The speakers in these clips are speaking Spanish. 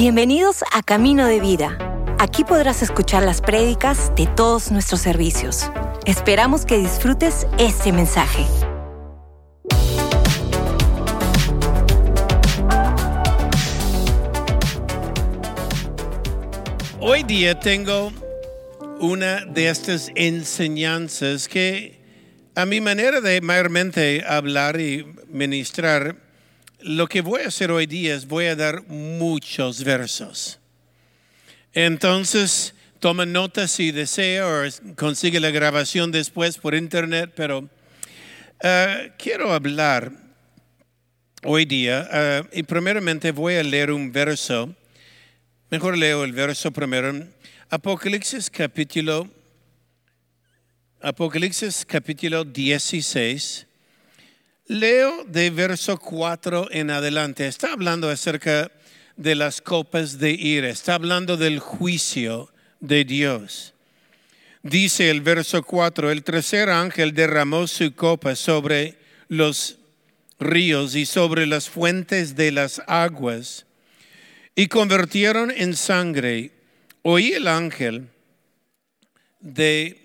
Bienvenidos a Camino de Vida. Aquí podrás escuchar las prédicas de todos nuestros servicios. Esperamos que disfrutes este mensaje. Hoy día tengo una de estas enseñanzas que a mi manera de mayormente hablar y ministrar, lo que voy a hacer hoy día es voy a dar muchos versos. Entonces, toma notas si desea o consigue la grabación después por internet, pero eh, quiero hablar hoy día eh, y primeramente voy a leer un verso. Mejor leo el verso primero. Apocalipsis capítulo Apocalipsis capítulo 16. Leo de verso 4 en adelante. Está hablando acerca de las copas de ira. Está hablando del juicio de Dios. Dice el verso 4, el tercer ángel derramó su copa sobre los ríos y sobre las fuentes de las aguas y convirtieron en sangre. Oí el ángel de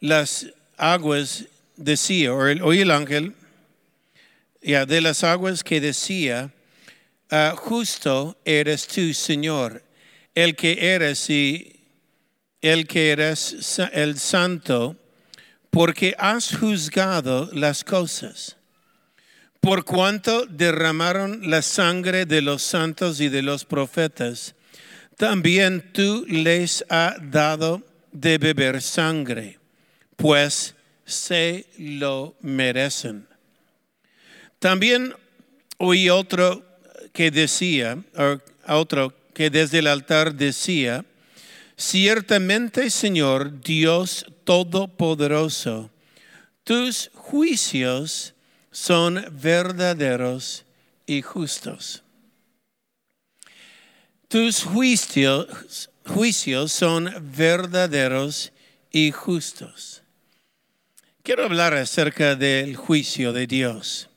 las aguas decía, o oí el ángel de las aguas que decía, ah, justo eres tú, Señor, el que eres y el que eres el santo, porque has juzgado las cosas. Por cuanto derramaron la sangre de los santos y de los profetas, también tú les has dado de beber sangre pues se lo merecen. También oí otro que decía, otro que desde el altar decía, ciertamente Señor Dios Todopoderoso, tus juicios son verdaderos y justos. Tus juicios, juicios son verdaderos y justos. Quiero hablar acerca del juicio de Dios.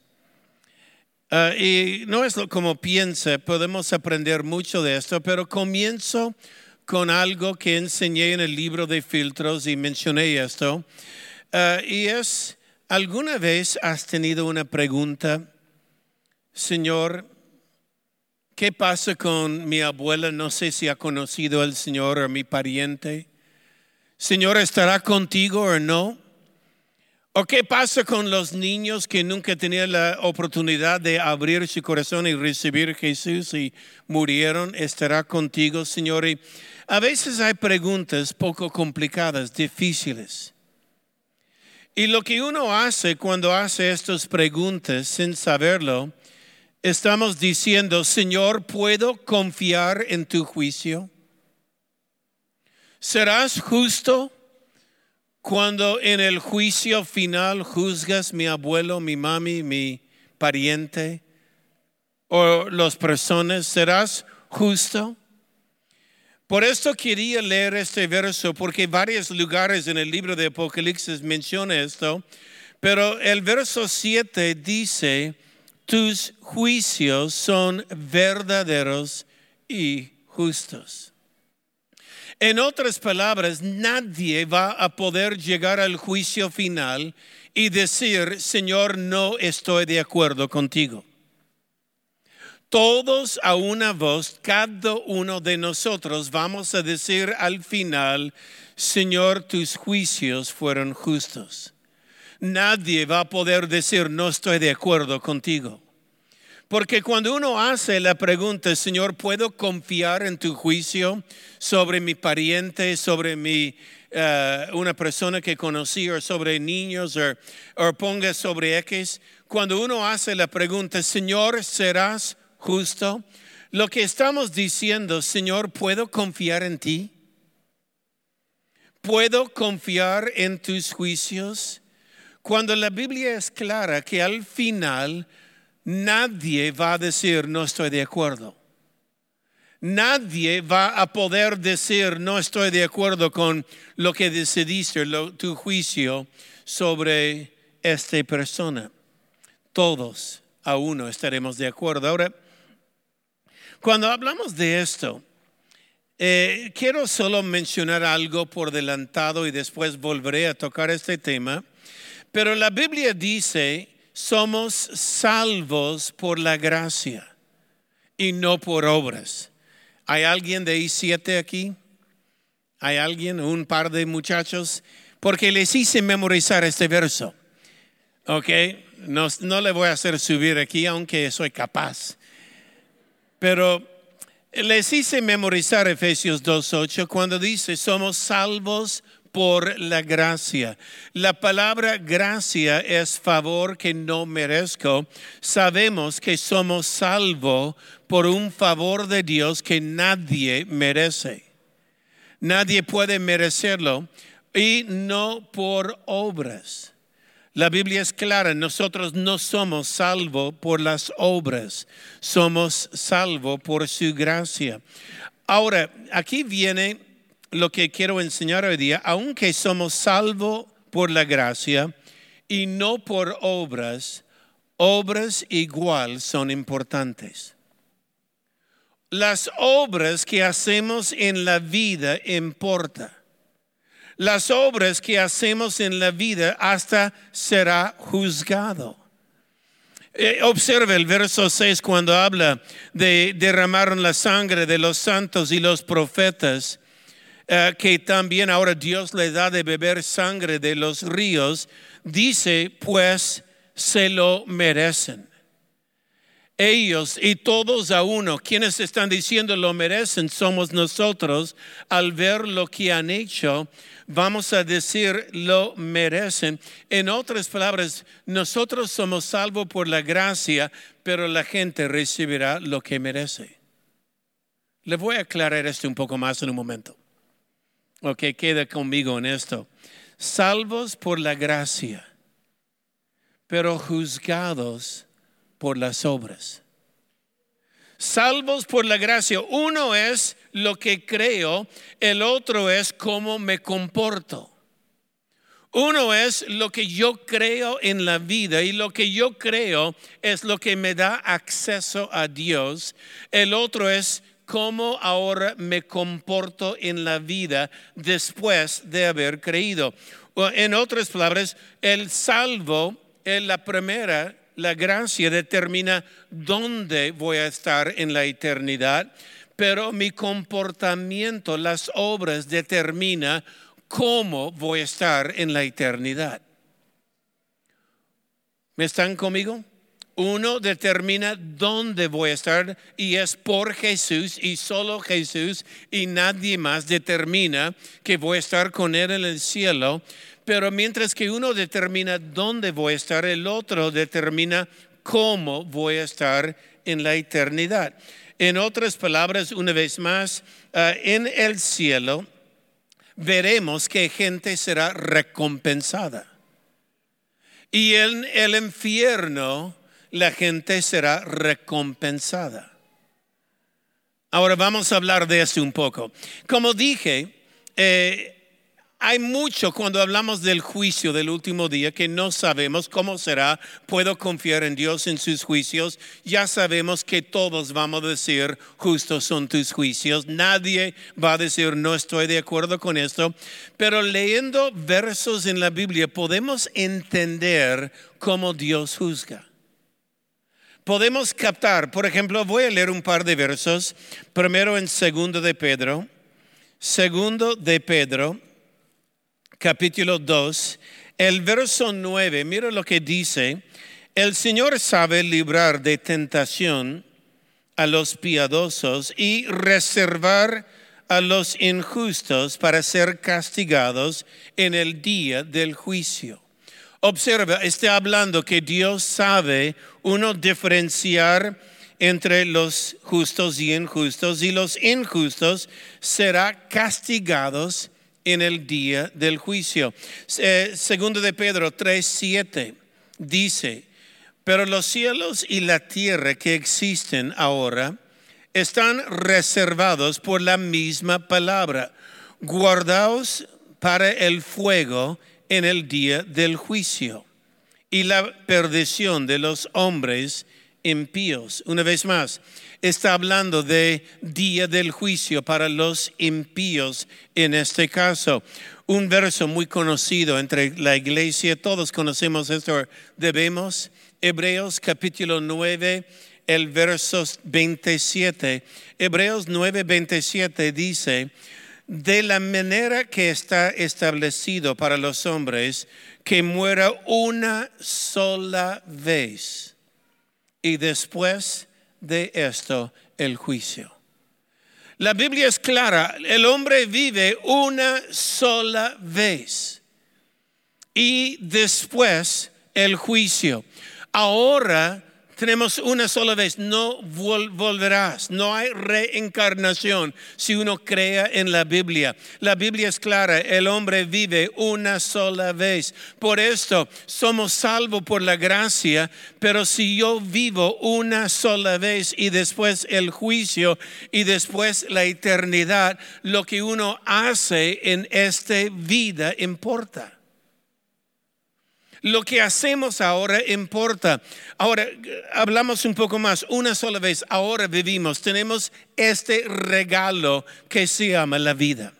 Ah, y no es como piensa, podemos aprender mucho de esto, pero comienzo con algo que enseñé en el libro de filtros y mencioné esto. Ah, y es, ¿alguna vez has tenido una pregunta, Señor, ¿qué pasa con mi abuela? No sé si ha conocido al Señor o mi pariente. Señor, ¿estará contigo o no? ¿O qué pasa con los niños que nunca tenían la oportunidad de abrir su corazón y recibir a Jesús y murieron? ¿Estará contigo, Señor? Y a veces hay preguntas poco complicadas, difíciles. Y lo que uno hace cuando hace estas preguntas sin saberlo, estamos diciendo, Señor, ¿puedo confiar en tu juicio? ¿Serás justo? Cuando en el juicio final juzgas mi abuelo, mi mami, mi pariente o las personas, ¿serás justo? Por esto quería leer este verso, porque varios lugares en el libro de Apocalipsis menciona esto, pero el verso 7 dice, tus juicios son verdaderos y justos. En otras palabras, nadie va a poder llegar al juicio final y decir, Señor, no estoy de acuerdo contigo. Todos a una voz, cada uno de nosotros vamos a decir al final, Señor, tus juicios fueron justos. Nadie va a poder decir, no estoy de acuerdo contigo. Porque cuando uno hace la pregunta, Señor, ¿puedo confiar en tu juicio sobre mi pariente, sobre mi, eh, una persona que conocí, o sobre niños, o, ponga sobre X? Cuando uno hace la pregunta, Señor, ¿serás justo? Lo que estamos diciendo, Señor, ¿puedo confiar en ti? ¿Puedo confiar en tus juicios? Cuando la Biblia es clara que al final nadie va a decir no estoy de acuerdo. Nadie va a poder decir no estoy de acuerdo con lo que decidiste, tu juicio sobre esta persona. Todos a uno estaremos de acuerdo. Ahora, Cuando hablamos de esto, eh, quiero solo mencionar algo por adelantado y después volveré a tocar este tema. Pero la Biblia dice, somos salvos por la gracia y no por obras. ¿Hay alguien de I7 aquí? ¿Hay alguien, un par de muchachos? Porque les hice memorizar este verso. ¿Ok? No, no le voy a hacer subir aquí, aunque soy capaz. Pero les hice memorizar Efesios 2.8 cuando dice, somos salvos por la gracia. La palabra gracia es favor que no merezco. Sabemos que somos salvos por un favor de Dios que nadie merece. Nadie puede merecerlo y no por obras. La Biblia es clara, nosotros no somos salvos por las obras, somos salvos por su gracia. Ahora, aquí viene lo que quiero enseñar hoy día, aunque somos salvos por la gracia y no por obras, obras igual son importantes. Las obras que hacemos en la vida importan las obras que hacemos en la vida hasta será juzgado. Eh, observe el verso 6 cuando habla de derramar la sangre de los santos y los profetas, eh, que también ahora Dios le da de beber sangre de los ríos, dice, pues se lo merecen ellos y todos a uno, quienes están diciendo lo merecen, somos nosotros, al ver lo que han hecho, vamos a decir lo merecen. En otras palabras, nosotros somos salvos por la gracia, pero la gente recibirá lo que merece. Le voy a aclarar esto un poco más en un momento. Ok, queda conmigo en esto. Salvos por la gracia, pero juzgados por las obras. Salvos por la gracia. Uno es lo que creo, el otro es cómo me comporto. Uno es lo que yo creo en la vida y lo que yo creo es lo que me da acceso a Dios. El otro es cómo ahora me comporto en la vida después de haber creído. En otras palabras, el salvo es la primera la gracia determina dónde voy a estar en la eternidad, pero mi comportamiento, las obras determina cómo voy a estar en la eternidad. ¿Me están conmigo? Uno determina dónde voy a estar y es por Jesús y solo Jesús y nadie más determina que voy a estar con Él en el cielo. Pero mientras que uno determina dónde voy a estar, el otro determina cómo voy a estar en la eternidad. En otras palabras, una vez más, ah, en el cielo veremos que gente será recompensada. Y en el infierno la gente será recompensada. Ahora vamos a hablar de eso un poco. Como dije, eh, hay mucho cuando hablamos del juicio del último día que no sabemos cómo será. Puedo confiar en Dios en sus juicios. Ya sabemos que todos vamos a decir, justos son tus juicios. Nadie va a decir, no estoy de acuerdo con esto. Pero leyendo versos en la Biblia podemos entender cómo Dios juzga. Podemos captar, por ejemplo, voy a leer un par de versos. Primero en segundo de Pedro. Segundo de Pedro capítulo 2, el verso 9, mira lo que dice, el Señor sabe librar de tentación a los piadosos y reservar a los injustos para ser castigados en el día del juicio. Observa, está hablando que Dios sabe uno diferenciar entre los justos y injustos y los injustos será castigados en el día del juicio. Eh, segundo de Pedro 3:7 dice, pero los cielos y la tierra que existen ahora están reservados por la misma palabra, guardados para el fuego en el día del juicio y la perdición de los hombres impíos. Una vez más, está hablando de día del juicio para los impíos en este caso. Un verso muy conocido entre la iglesia, todos conocemos esto, debemos. Hebreos capítulo 9, el verso 27. Hebreos 9, 27 dice, de la manera que está establecido para los hombres que muera una sola vez y después de esto el juicio. La Biblia es clara, el hombre vive una sola vez y después el juicio. Ahora tenemos una sola vez, no volverás, no hay reencarnación si uno crea en la Biblia. La Biblia es clara, el hombre vive una sola vez. Por esto somos salvos por la gracia, pero si yo vivo una sola vez y después el juicio y después la eternidad, lo que uno hace en esta vida importa. Lo que hacemos ahora importa. Ahora, hablamos un poco más. Una sola vez, ahora vivimos. Tenemos este regalo que se llama la vida.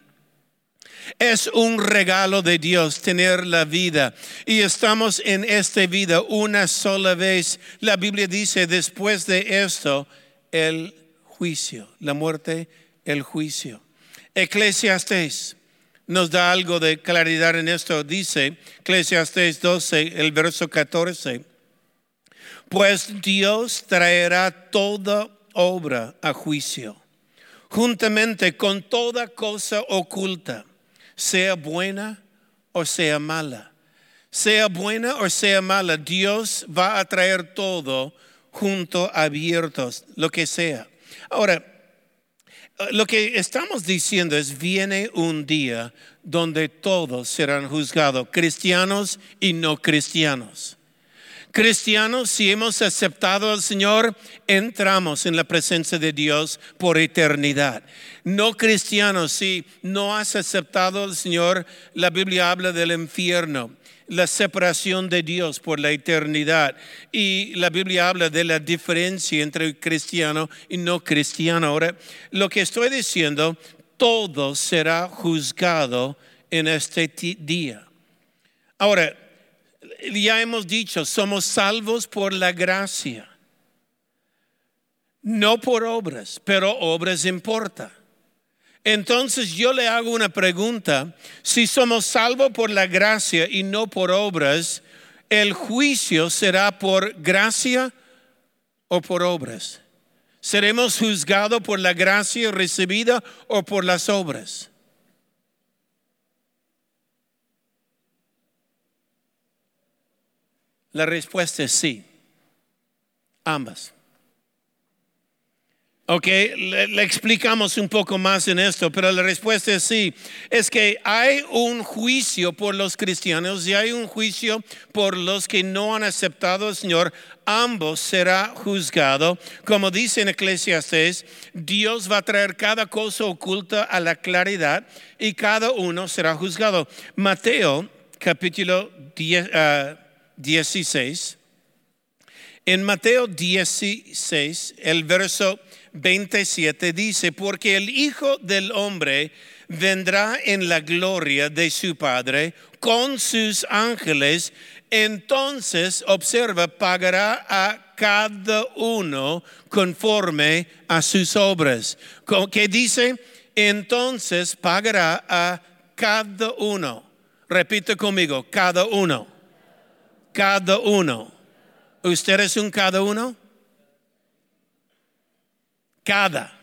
Es un regalo de Dios tener la vida. Y estamos en esta vida una sola vez. La Biblia dice, después de esto, el juicio, la muerte, el juicio. Eclesiastes nos da algo de claridad en esto. Dice Eclesiastes 12, el verso 14. Pues Dios traerá toda obra a juicio, juntamente con toda cosa oculta, sea buena o sea mala. Sea buena o sea mala, Dios va a traer todo junto abiertos, lo que sea. Ahora, lo que estamos diciendo es, viene un día donde todos serán juzgados, cristianos y no cristianos. Cristianos, si hemos aceptado al Señor, entramos en la presencia de Dios por eternidad. No cristianos, si no has aceptado al Señor, la Biblia habla del infierno la separación de Dios por la eternidad. Y la Biblia habla de la diferencia entre cristiano y no cristiano. Ahora, lo que estoy diciendo, todo será juzgado en este día. Ahora, ya hemos dicho, somos salvos por la gracia. No por obras, pero obras importa. Entonces yo le hago una pregunta. Si somos salvos por la gracia y no por obras, ¿el juicio será por gracia o por obras? ¿Seremos juzgados por la gracia recibida o por las obras? La respuesta es sí, ambas. Ok, le, explicamos un poco más en esto, pero la respuesta es sí. Es que hay un juicio por los cristianos y hay un juicio por los que no han aceptado al Señor. Ambos será juzgado. Como dice en Eclesiastes, Dios va a traer cada cosa oculta a la claridad y cada uno será juzgado. Mateo capítulo 16. Ah, en Mateo 16, el verso 27 dice, porque el Hijo del Hombre vendrá en la gloria de su Padre con sus ángeles, entonces, observa, pagará a cada uno conforme a sus obras. ¿Qué dice? Entonces pagará a cada uno. Repite conmigo, cada uno. Cada uno. ¿Usted es un cada uno? Cada.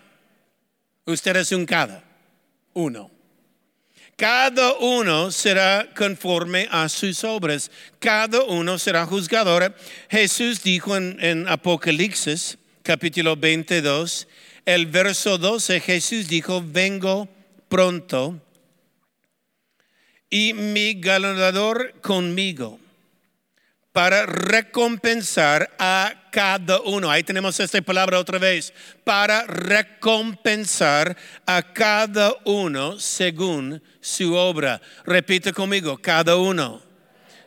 Usted es un cada. Uno. Cada uno será conforme a sus obras. Cada uno será juzgador. Jesús dijo en, Apocalipsis, capítulo 22, el verso 12, Jesús dijo, vengo pronto y mi galardador conmigo para recompensar a cada uno. Ahí tenemos esta palabra otra vez. Para recompensar a cada uno según su obra. Repite conmigo, cada uno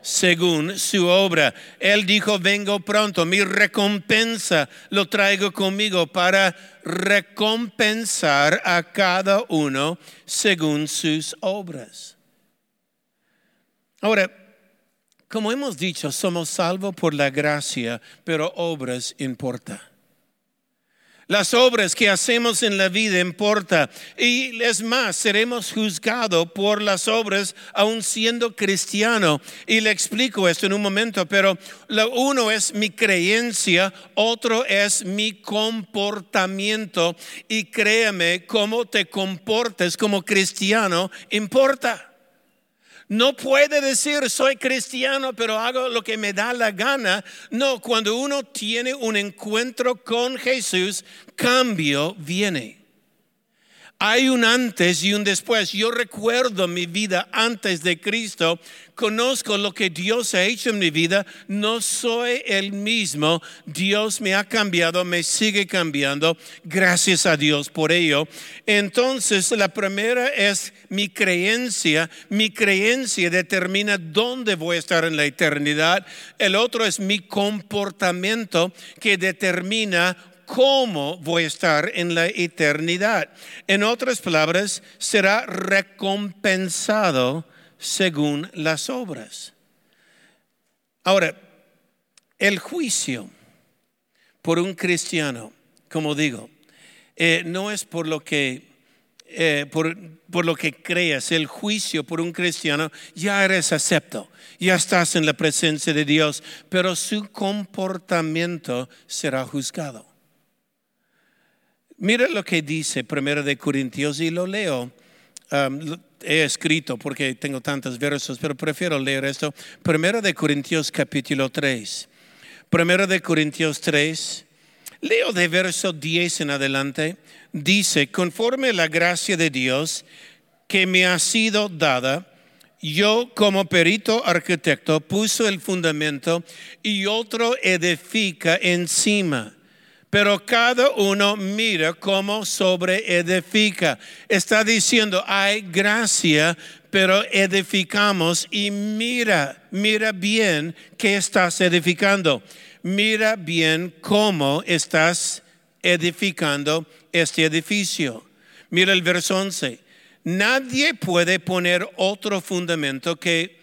según su obra. Él dijo, vengo pronto, mi recompensa lo traigo conmigo para recompensar a cada uno según sus obras. Ahora, como hemos dicho, somos salvos por la gracia, pero obras importan. Las obras que hacemos en la vida importa. Y es más, seremos juzgados por las obras aun siendo cristiano. Y le explico esto en un momento, pero uno es mi creencia, otro es mi comportamiento. Y créeme, cómo te comportes como cristiano importa. No puede decir soy cristiano, pero hago lo que me da la gana. No, cuando uno tiene un encuentro con Jesús, cambio viene. Hay un antes y un después. Yo recuerdo mi vida antes de Cristo. Conozco lo que Dios ha hecho en mi vida. No soy el mismo. Dios me ha cambiado, me sigue cambiando. Gracias a Dios por ello. Entonces, la primera es mi creencia. Mi creencia determina dónde voy a estar en la eternidad. El otro es mi comportamiento que determina cómo voy a estar en la eternidad. En otras palabras, será recompensado según las obras. Ahora, el juicio por un cristiano, como digo, eh, no es por lo que eh, por, por, lo que creas, el juicio por un cristiano, ya eres acepto, ya estás en la presencia de Dios, pero su comportamiento será juzgado. Mira lo que dice Primero de Corintios y lo leo. Um, he escrito porque tengo tantos versos, pero prefiero leer esto. Primero de Corintios capítulo 3. Primero de Corintios 3. Leo de verso 10 en adelante. Dice, conforme la gracia de Dios que me ha sido dada, yo como perito arquitecto puso el fundamento y otro edifica encima pero cada uno mira cómo sobre edifica. Está diciendo, hay gracia, pero edificamos y mira, mira bien qué estás edificando. Mira bien cómo estás edificando este edificio. Mira el verso 11. Nadie puede poner otro fundamento que,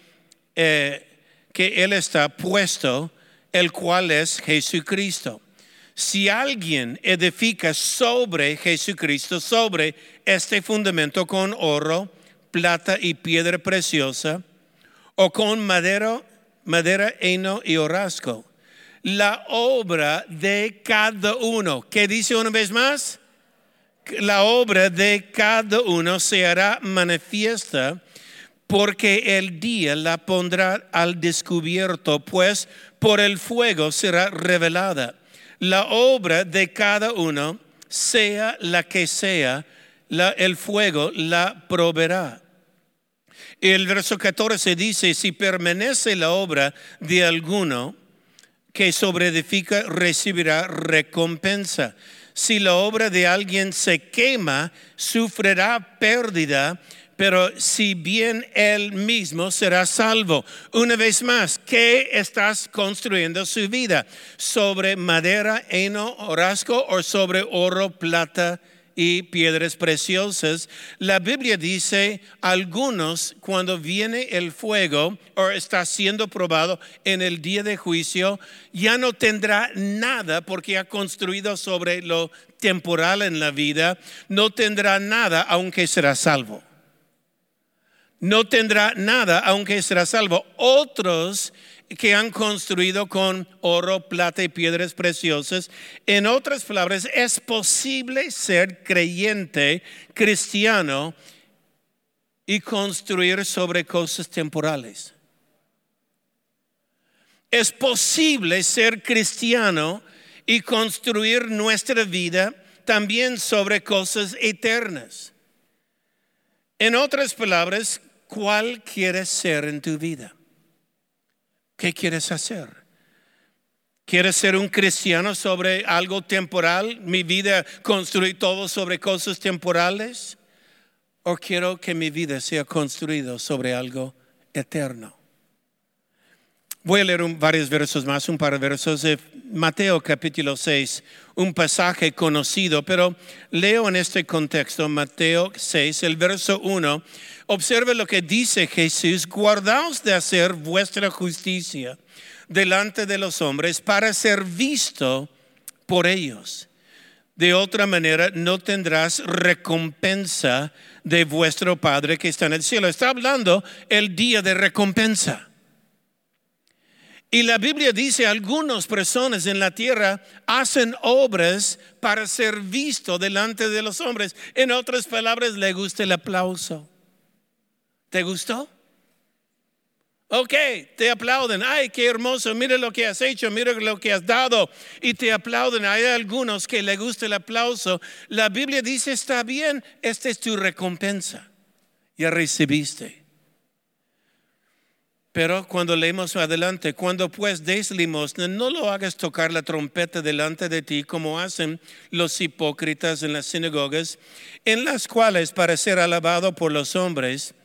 eh, que Él está puesto, el cual es Jesucristo si alguien edifica sobre Jesucristo, sobre este fundamento con oro, plata y piedra preciosa, o con madera, madera, heno y orasco, la obra de cada uno, ¿qué dice una vez más? La obra de cada uno se hará manifiesta porque el día la pondrá al descubierto, pues por el fuego será revelada la obra de cada uno, sea la que sea, el fuego la proveerá. El verso 14 dice, si permanece la obra de alguno que sobreedifica, recibirá recompensa. Si la obra de alguien se quema, sufrirá pérdida, pero si bien él mismo será salvo. Una vez más, ¿qué estás construyendo su vida? ¿Sobre madera, heno, orasco o sobre oro, plata? y piedras preciosas. La Biblia dice, algunos cuando viene el fuego o está siendo probado en el día de juicio, ya no tendrá nada porque ha construido sobre lo temporal en la vida, no tendrá nada aunque será salvo no tendrá nada aunque será salvo. Otros que han construido con oro, plata y piedras preciosas. En otras palabras, es posible ser creyente, cristiano y construir sobre cosas temporales. Es posible ser cristiano y construir nuestra vida también sobre cosas eternas. En otras palabras, ¿Cuál quieres ser en tu vida? ¿Qué quieres hacer? ¿Quieres ser un cristiano sobre algo temporal? ¿Mi vida construir todo sobre cosas temporales? ¿O quiero que mi vida sea construida sobre algo eterno? Voy a leer varios versos más, un par de versos de Mateo capítulo 6, un pasaje conocido, pero leo en este contexto Mateo 6, el verso 1. Observe lo que dice Jesús, guardaos de hacer vuestra justicia delante de los hombres para ser visto por ellos. De otra manera, no tendrás recompensa de vuestro Padre que está en el cielo. Está hablando el día de recompensa. Y la Biblia dice, algunas personas en la tierra hacen obras para ser visto delante de los hombres. En otras palabras, le gusta el aplauso. ¿Te gustó? Ok, te aplauden. Ay, qué hermoso. Mira lo que has hecho, mira lo que has dado. Y te aplauden. Hay algunos que le gusta el aplauso. La Biblia dice, está bien, esta es tu recompensa. Ya recibiste. Pero cuando leemos adelante, cuando pues des limosna, no lo hagas tocar la trompeta delante de ti como hacen los hipócritas en las sinagogas, en las cuales para ser alabado por los hombres,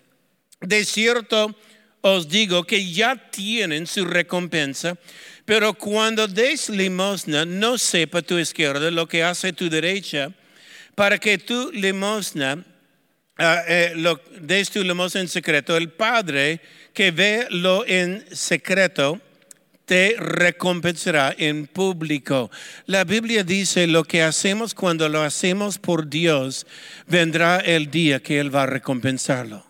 de cierto os digo que ya tienen su recompensa, pero cuando des limosna, no sepa tu izquierda lo que hace tu derecha, para que tu limosna, uh, eh, lo, des tu limosna en secreto, el Padre, que ve lo en secreto, te recompensará en público. La Biblia dice lo que hacemos cuando lo hacemos por Dios, vendrá el día que Él va a recompensarlo.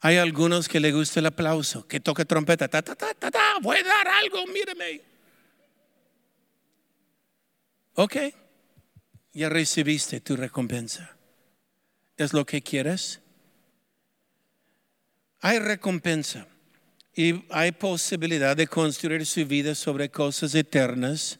Hay algunos que le gusta el aplauso, que toca trompeta, ta, ta, ta, ta, ta, voy a dar algo, míreme. Ok, ya recibiste tu recompensa. ¿Es lo que quieres? Hay recompensa y hay posibilidad de construir su vida sobre cosas eternas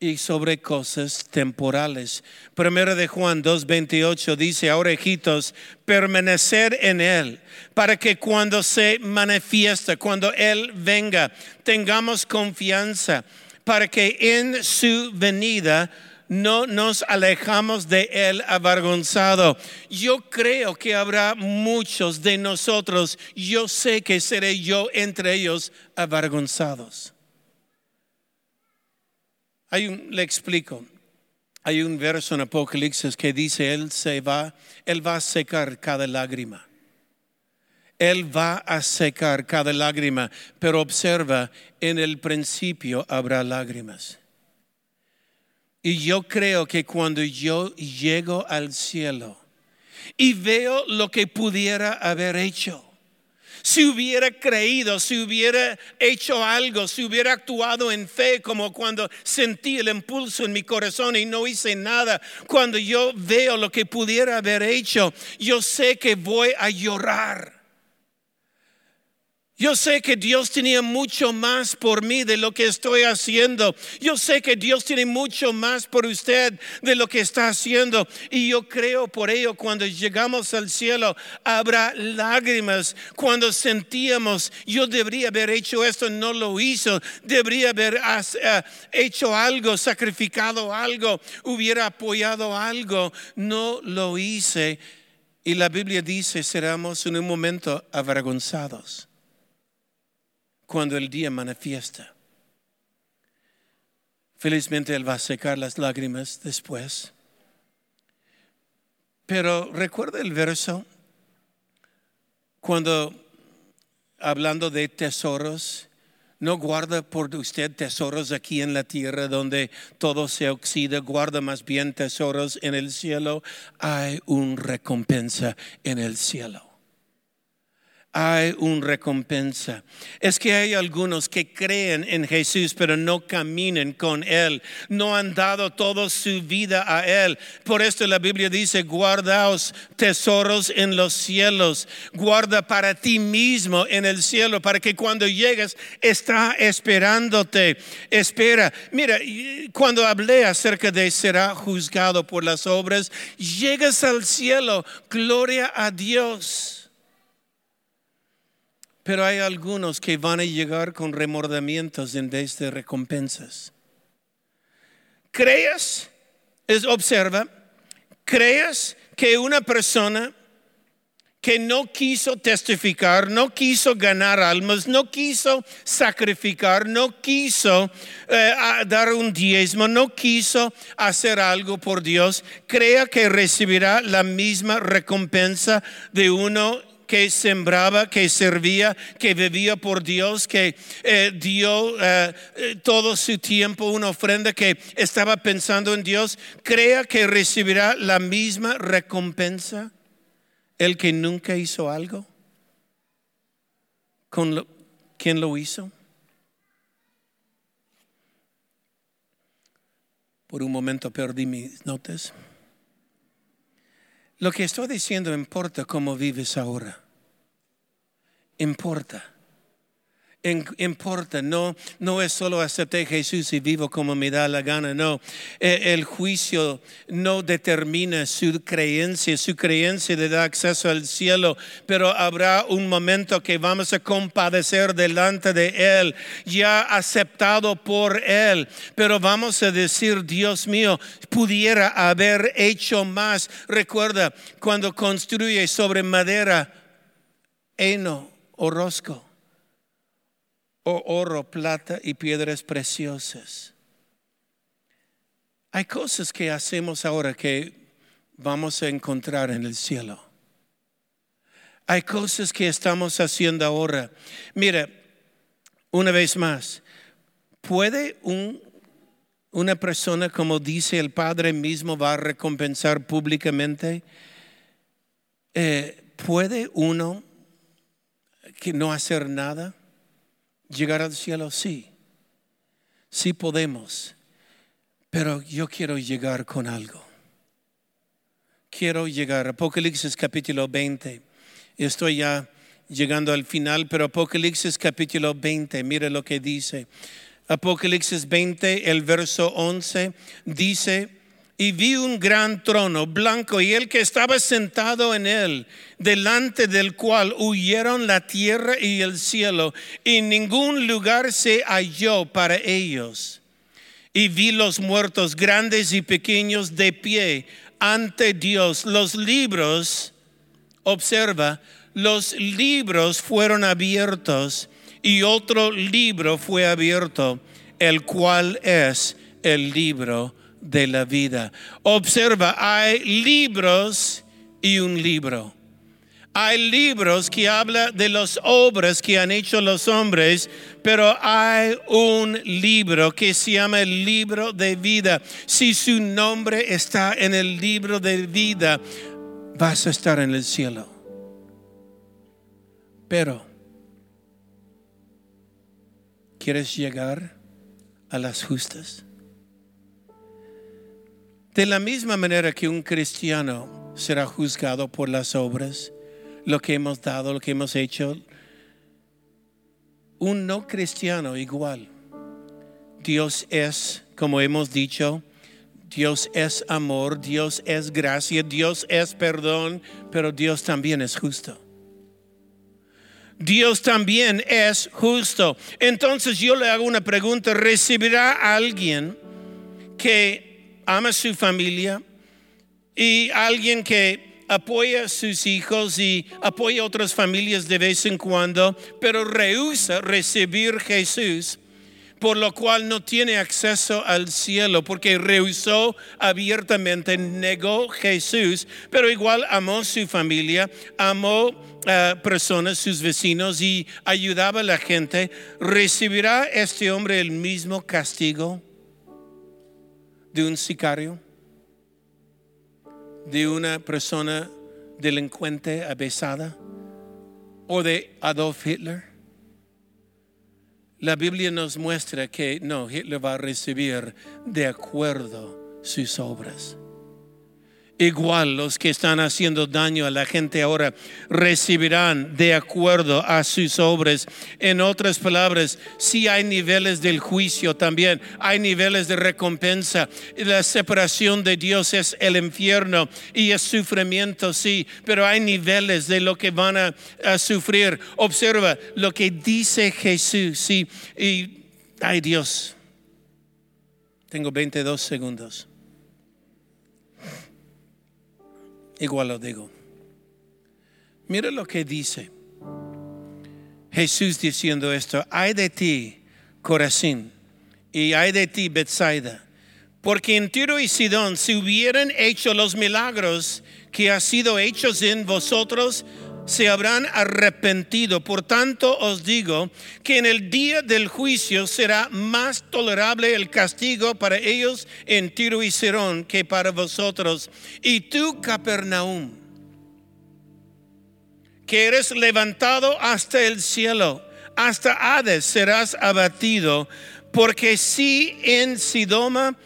y sobre cosas temporales. Primero de Juan 2:28 dice, ahora hijitos, permanecer en Él, para que cuando se manifiesta, cuando Él venga, tengamos confianza, para que en su venida no nos alejamos de él avergonzado. Yo creo que habrá muchos de nosotros, yo sé que seré yo entre ellos avergonzados. Hay un, le explico. Hay un verso en Apocalipsis que dice, Él se va, Él va a secar cada lágrima. Él va a secar cada lágrima, pero observa, en el principio habrá lágrimas. Y yo creo que cuando yo llego al cielo y veo lo que pudiera haber hecho, si hubiera creído, si hubiera hecho algo, si hubiera actuado en fe, como cuando sentí el impulso en mi corazón y no hice nada, cuando yo veo lo que pudiera haber hecho, yo sé que voy a llorar. Yo sé que Dios tenía mucho más por mí de lo que estoy haciendo. Yo sé que Dios tiene mucho más por usted de lo que está haciendo. Y yo creo por ello cuando llegamos al cielo habrá lágrimas. Cuando sentíamos, yo debería haber hecho esto, no lo hizo. Debería haber eh, hecho algo, sacrificado algo, hubiera apoyado algo. No lo hice. Y la Biblia dice, seremos en un momento avergonzados cuando el día manifiesta. Felizmente Él va a secar las lágrimas después. Pero recuerda el verso cuando hablando de tesoros, no guarda por usted tesoros aquí en la tierra donde todo se oxida, guarda más bien tesoros en el cielo. Hay una recompensa en el cielo hay una recompensa. Es que hay algunos que creen en Jesús, pero no caminan con Él, no han dado toda su vida a Él. Por esto la Biblia dice, guardaos tesoros en los cielos, guarda para ti mismo en el cielo, para que cuando llegues está esperándote. Espera, mira, cuando hablé acerca de será juzgado por las obras, llegas al cielo, gloria a Dios. Pero hay algunos que van a llegar con remordimientos en vez de recompensas. ¿Crees? Es, observa, ¿crees que una persona que no quiso testificar, no quiso ganar almas, no quiso sacrificar, no quiso eh, dar un diezmo, no quiso hacer algo por Dios, crea que recibirá la misma recompensa de uno que sembraba, que servía, que vivía por Dios, que eh, dio eh, todo su tiempo una ofrenda, que estaba pensando en Dios, crea que recibirá la misma recompensa el que nunca hizo algo? ¿Con ¿Quién lo hizo? Por un momento perdí mis notas. Lo que estoy diciendo importa cómo vives ahora. Importa importa, no, no es solo aceptar a Jesús y vivo como me da la gana, no. E, el juicio no determina su creencia, su creencia le da acceso al cielo, pero habrá un momento que vamos a compadecer delante de Él, ya aceptado por Él, pero vamos a decir, Dios mío, pudiera haber hecho más. Recuerda, cuando construye sobre madera, heno o rosco oro, plata y piedras preciosas. Hay cosas que hacemos ahora que vamos a encontrar en el cielo. Hay cosas que estamos haciendo ahora. Mira, una vez más, ¿puede una persona, como dice el Padre mismo, va a recompensar públicamente? Eh, ¿Puede uno que no hacer nada? Llegar al cielo, sí. Sí podemos. Pero yo quiero llegar con algo. Quiero llegar. Apocalipsis capítulo 20. Estoy ya llegando al final, pero Apocalipsis capítulo 20, mire lo que dice. Apocalipsis 20, el verso 11, dice, y vi un gran trono blanco y el que estaba sentado en él, delante del cual huyeron la tierra y el cielo, y ningún lugar se halló para ellos. Y vi los muertos grandes y pequeños de pie ante Dios. Los libros, observa, los libros fueron abiertos y otro libro fue abierto, el cual es el libro de la vida. Observa, hay libros y un libro. Hay libros que hablan de las obras que han hecho los hombres, pero hay un libro que se llama el libro de vida. Si su nombre está en el libro de vida, vas a estar en el cielo. Pero, ¿quieres llegar a las justas? De la misma manera que un cristiano será juzgado por las obras, lo que hemos dado, lo que hemos hecho, un no cristiano igual. Dios es, como hemos dicho, Dios es amor, Dios es gracia, Dios es perdón, pero Dios también es justo. Dios también es justo. Entonces yo le hago una pregunta, ¿recibirá alguien que ama su familia y alguien que apoya a sus hijos y apoya a otras familias de vez en cuando, pero rehúsa recibir Jesús, por lo cual no tiene acceso al cielo, porque rehusó abiertamente, negó Jesús, pero igual amó su familia, amó a personas, sus vecinos y ayudaba a la gente. ¿Recibirá este hombre el mismo castigo? De un sicario, de una persona delincuente abesada o de Adolf Hitler? La Biblia nos muestra que no, Hitler va a recibir de acuerdo sus obras. Igual los que están haciendo daño a la gente ahora recibirán de acuerdo a sus obras. En otras palabras, si hay niveles del juicio también, hay niveles de recompensa. La separación de Dios es el infierno y es sufrimiento, sí, pero hay niveles de lo que van a, a sufrir. Observa lo que dice Jesús, sí, y ay Dios, tengo 22 segundos. Igual lo digo. Mira lo que dice. Jesús diciendo esto, ay de ti, Corazín, y ay de ti, Bethsaida, porque en Tiro y Sidón si hubieran hecho los milagros que han sido hechos en vosotros, se habrán arrepentido. Por tanto os digo que en el día del juicio será más tolerable el castigo para ellos en Tiro y Sidón que para vosotros. Y tú, Capernaum, que eres levantado hasta el cielo, hasta Hades serás abatido, porque si en Sidoma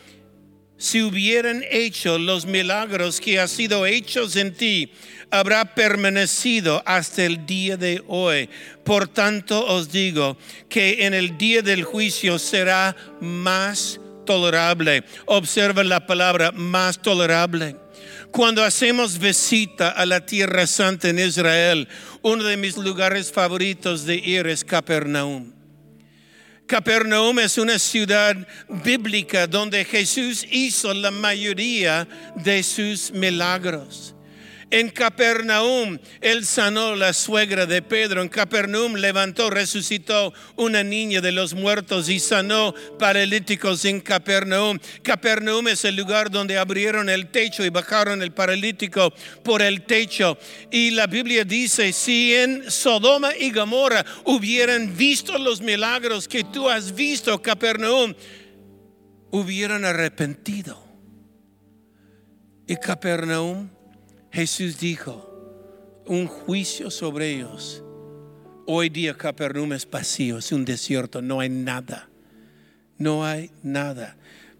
si hubieran hecho los milagros que han sido hechos en ti, habrá permanecido hasta el día de hoy. Por tanto os digo que en el día del juicio será más tolerable. Observa la palabra más tolerable. Cuando hacemos visita a la Tierra Santa en Israel, uno de mis lugares favoritos de ir es Capernaum. Capernaum es una ciudad bíblica donde Jesús hizo la mayoría de sus milagros. En Capernaum, él sanó la suegra de Pedro. En Capernaum levantó, resucitó una niña de los muertos y sanó paralíticos en Capernaum. Capernaum es el lugar donde abrieron el techo y bajaron el paralítico por el techo. Y la Biblia dice, si en Sodoma y Gomorra hubieran visto los milagros que tú has visto, Capernaum, hubieran arrepentido. Y Capernaum Jesús dijo, un juicio sobre ellos. Hoy día Capernaum es vacío, es un desierto, no hay nada. No hay nada.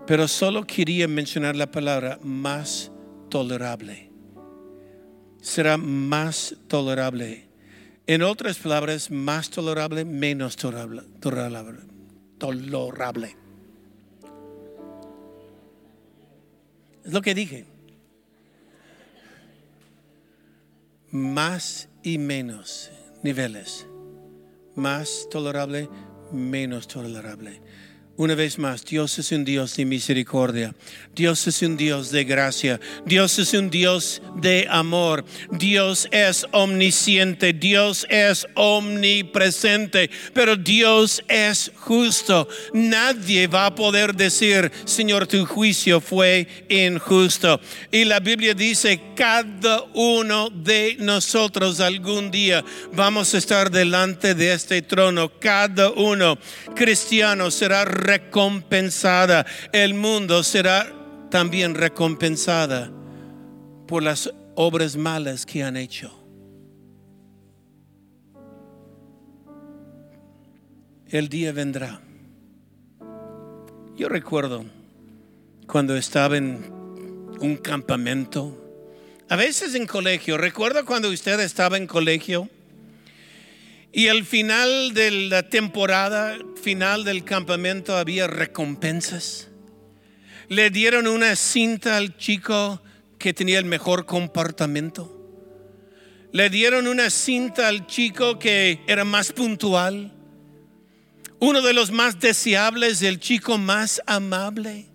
Pero solo quería mencionar la palabra más tolerable. Será más tolerable. En otras palabras, más tolerable, menos tolerable. Tolerable. tolerable. Es lo que dije. Más y menos niveles. Más tolerable, menos tolerable. Una vez más, Dios es un Dios de misericordia. Dios es un Dios de gracia. Dios es un Dios de amor. Dios es omnisciente. Dios es omnipresente. Pero Dios es justo. Nadie va a poder decir, Señor, tu juicio fue injusto. Y la Biblia dice, cada uno de nosotros algún día vamos a estar delante de este trono. Cada uno cristiano será recompensada. El mundo será también recompensada por las obras malas que han hecho. El día vendrá. Yo recuerdo cuando estaba en un campamento, a veces en colegio, recuerdo cuando usted estaba en colegio y al final de la temporada, final del campamento, había recompensas. Le dieron una cinta al chico que tenía el mejor comportamiento. Le dieron una cinta al chico que era más puntual. Uno de los más deseables, el chico más amable.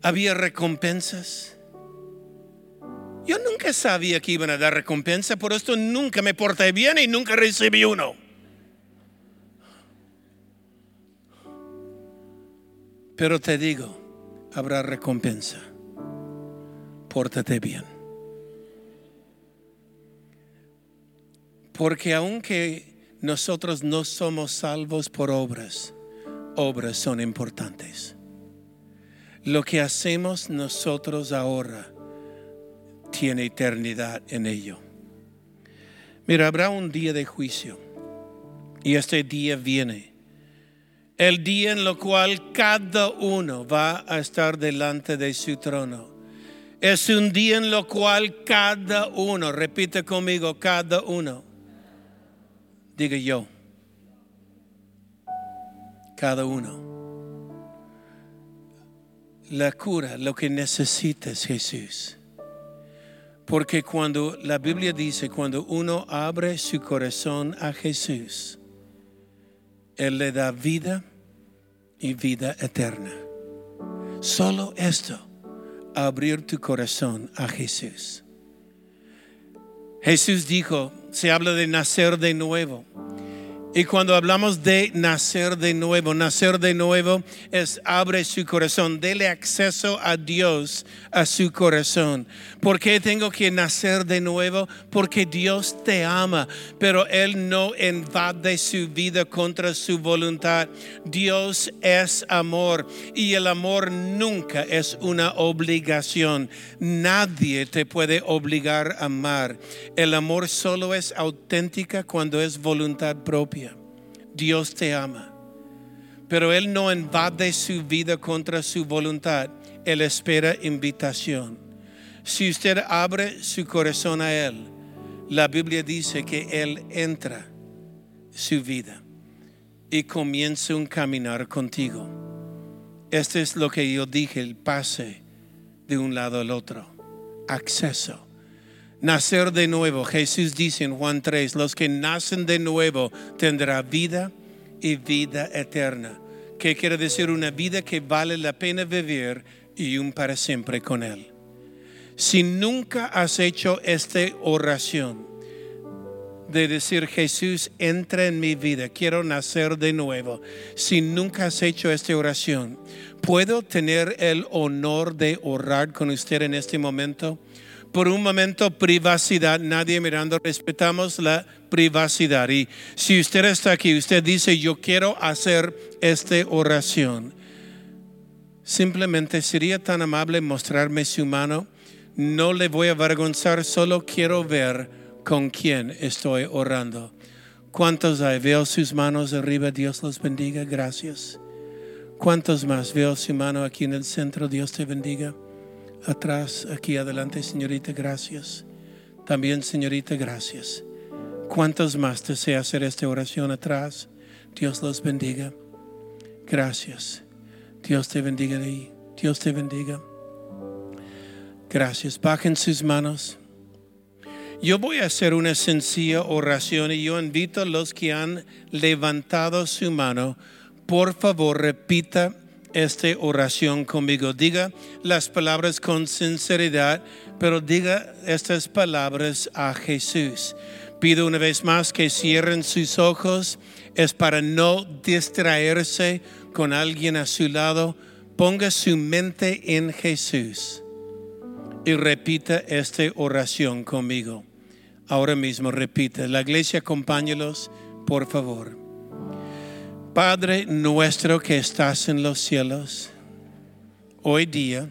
Había recompensas. Yo nunca sabía que iban a dar recompensa, por esto nunca me porté bien y nunca recibí uno. Pero te digo, habrá recompensa. Pórtate bien. Porque aunque nosotros no somos salvos por obras, obras son importantes. Lo que hacemos nosotros ahora tiene eternidad en ello. Mira, habrá un día de juicio y este día viene. El día en lo cual cada uno va a estar delante de su trono. Es un día en lo cual cada uno, repite conmigo, cada uno, diga yo, cada uno. La cura, lo que necesitas, Jesús porque cuando la Biblia dice, cuando uno abre su corazón a Jesús, Él le da vida y vida eterna. Solo esto, abrir tu corazón a Jesús. Jesús dijo, se habla de nacer de nuevo. Y cuando hablamos de nacer de nuevo, nacer de nuevo es abre su corazón, dele acceso a Dios a su corazón. ¿Por qué tengo que nacer de nuevo? Porque Dios te ama, pero Él no invade su vida contra su voluntad. Dios es amor y el amor nunca es una obligación. Nadie te puede obligar a amar. El amor solo es auténtica cuando es voluntad propia. Dios te ama. Pero Él no invade su vida contra su voluntad. Él espera invitación. Si usted abre su corazón a Él, la Biblia dice que Él entra su vida y comienza un caminar contigo. Este es lo que yo dije, el pase de un lado al otro. Acceso nacer de nuevo. Jesús dice en Juan 3, los que nacen de nuevo tendrán vida y vida eterna. ¿Qué quiere decir? Una vida que vale la pena vivir y un para siempre con Él. Si nunca has hecho esta oración de decir, Jesús, entra en mi vida, quiero nacer de nuevo. Si nunca has hecho esta oración, ¿puedo tener el honor de orar con usted en este momento? Por un momento privacidad, nadie mirando, respetamos la privacidad. Y si usted está aquí, usted dice, yo quiero hacer esta oración, simplemente sería tan amable mostrarme su mano. No le voy a avergonzar, solo quiero ver con quién estoy orando. ¿Cuántos hay? Veo sus manos arriba, Dios los bendiga, gracias. ¿Cuántos más? Veo su mano aquí en el centro, Dios te bendiga atrás, aquí adelante, señorita, gracias. También, señorita, gracias. ¿Cuántos más desea hacer esta oración atrás? Dios los bendiga. Gracias. Dios te bendiga ahí. Dios te bendiga. Gracias. Bajen sus manos. Yo voy a hacer una sencilla oración y yo invito a los que han levantado su mano, por favor repita esta oración conmigo. Diga las palabras con sinceridad, pero diga estas palabras a Jesús. Pido una vez más que cierren sus ojos. Es para no distraerse con alguien a su lado. Ponga su mente en Jesús y repita esta oración conmigo. Ahora mismo repita. La iglesia, acompáñalos, por favor. Padre nuestro que estás en los cielos, hoy día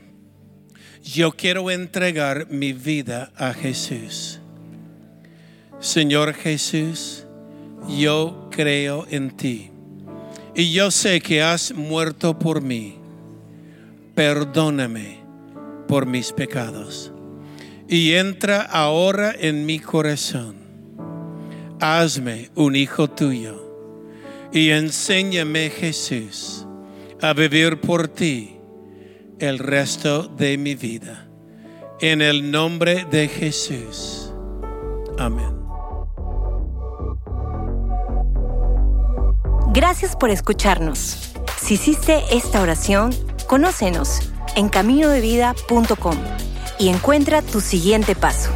yo quiero entregar mi vida a Jesús. Señor Jesús, yo creo en ti y yo sé que has muerto por mí. Perdóname por mis pecados y entra ahora en mi corazón. Hazme un hijo tuyo y enséñame Jesús a vivir por ti el resto de mi vida. En el nombre de Jesús. Amén. Gracias por escucharnos. Si hiciste esta oración, conócenos en caminodevida.com y encuentra tu siguiente paso.